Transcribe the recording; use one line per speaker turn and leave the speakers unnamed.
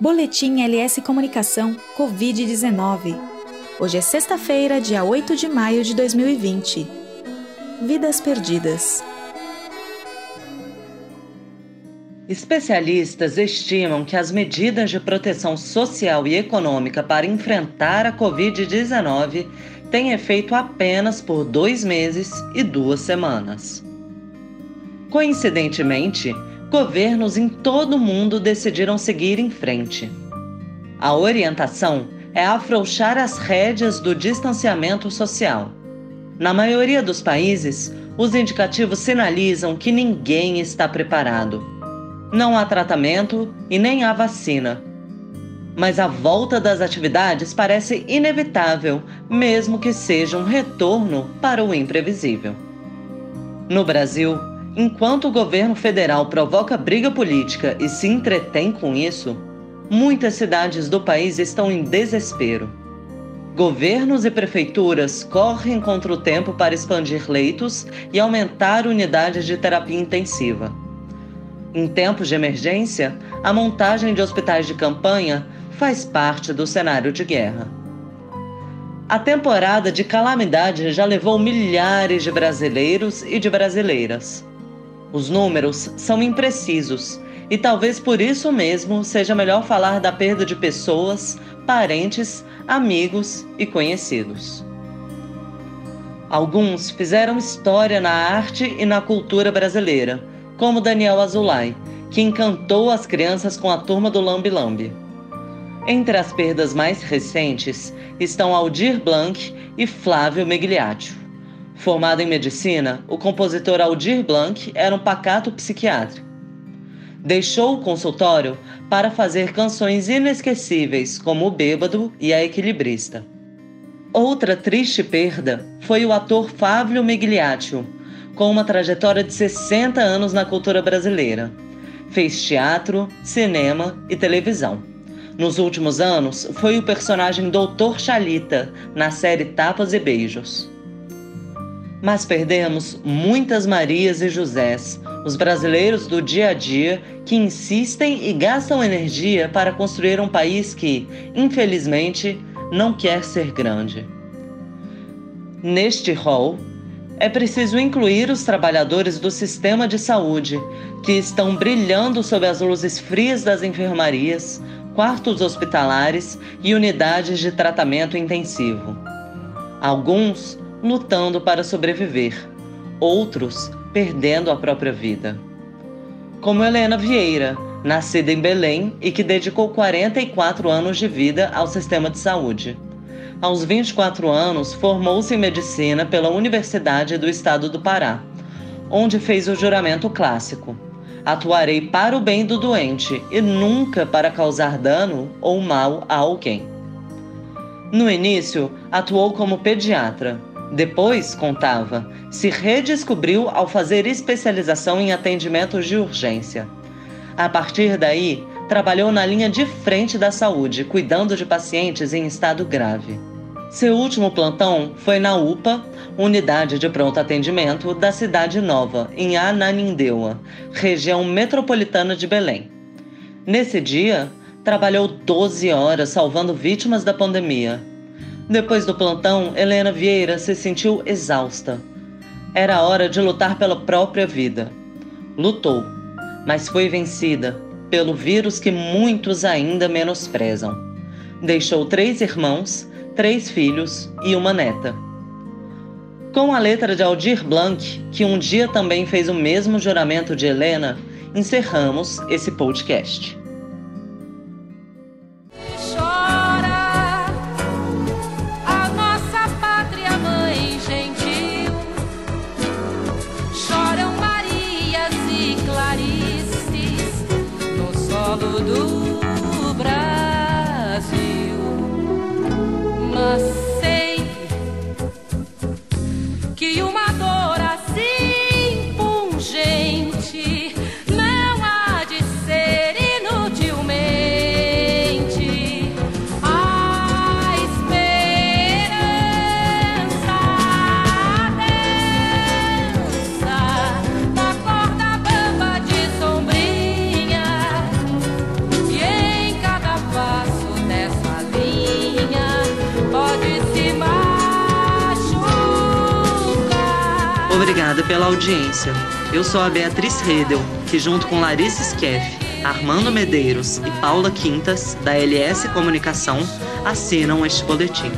Boletim LS Comunicação Covid-19. Hoje é sexta-feira, dia 8 de maio de 2020. Vidas perdidas.
Especialistas estimam que as medidas de proteção social e econômica para enfrentar a Covid-19 têm efeito apenas por dois meses e duas semanas. Coincidentemente, governos em todo o mundo decidiram seguir em frente. A orientação é afrouxar as rédeas do distanciamento social. Na maioria dos países, os indicativos sinalizam que ninguém está preparado. Não há tratamento e nem há vacina. Mas a volta das atividades parece inevitável, mesmo que seja um retorno para o imprevisível. No Brasil, Enquanto o governo federal provoca briga política e se entretém com isso, muitas cidades do país estão em desespero. Governos e prefeituras correm contra o tempo para expandir leitos e aumentar unidades de terapia intensiva. Em tempos de emergência, a montagem de hospitais de campanha faz parte do cenário de guerra. A temporada de calamidade já levou milhares de brasileiros e de brasileiras. Os números são imprecisos e talvez por isso mesmo seja melhor falar da perda de pessoas, parentes, amigos e conhecidos. Alguns fizeram história na arte e na cultura brasileira, como Daniel Azulay, que encantou as crianças com a turma do Lambi Lambi. Entre as perdas mais recentes estão Aldir Blanc e Flávio Megliaccio. Formado em medicina, o compositor Aldir Blanc era um pacato psiquiátrico. Deixou o consultório para fazer canções inesquecíveis como O Bêbado e A Equilibrista. Outra triste perda foi o ator Fábio Migliaccio, com uma trajetória de 60 anos na cultura brasileira. Fez teatro, cinema e televisão. Nos últimos anos, foi o personagem Doutor Chalita na série Tapas e Beijos mas perdemos muitas Marias e Josés, os brasileiros do dia a dia que insistem e gastam energia para construir um país que, infelizmente, não quer ser grande. Neste rol, é preciso incluir os trabalhadores do sistema de saúde, que estão brilhando sob as luzes frias das enfermarias, quartos hospitalares e unidades de tratamento intensivo. Alguns lutando para sobreviver, outros perdendo a própria vida. Como Helena Vieira, nascida em Belém e que dedicou 44 anos de vida ao sistema de saúde. Aos 24 anos, formou-se em medicina pela Universidade do Estado do Pará, onde fez o juramento clássico: Atuarei para o bem do doente e nunca para causar dano ou mal a alguém. No início, atuou como pediatra, depois, contava, se redescobriu ao fazer especialização em atendimentos de urgência. A partir daí, trabalhou na linha de frente da saúde, cuidando de pacientes em estado grave. Seu último plantão foi na UPA, Unidade de Pronto Atendimento da Cidade Nova, em Ananindeua, região metropolitana de Belém. Nesse dia, trabalhou 12 horas salvando vítimas da pandemia depois do plantão, Helena Vieira se sentiu exausta. Era hora de lutar pela própria vida. Lutou, mas foi vencida pelo vírus que muitos ainda menosprezam. Deixou três irmãos, três filhos e uma neta. Com a letra de Aldir Blanc, que um dia também fez o mesmo juramento de Helena, encerramos esse podcast. coração. Obrigada pela audiência. Eu sou a Beatriz Redel, que junto com Larissa Skeff, Armando Medeiros e Paula Quintas, da LS Comunicação, assinam este boletim.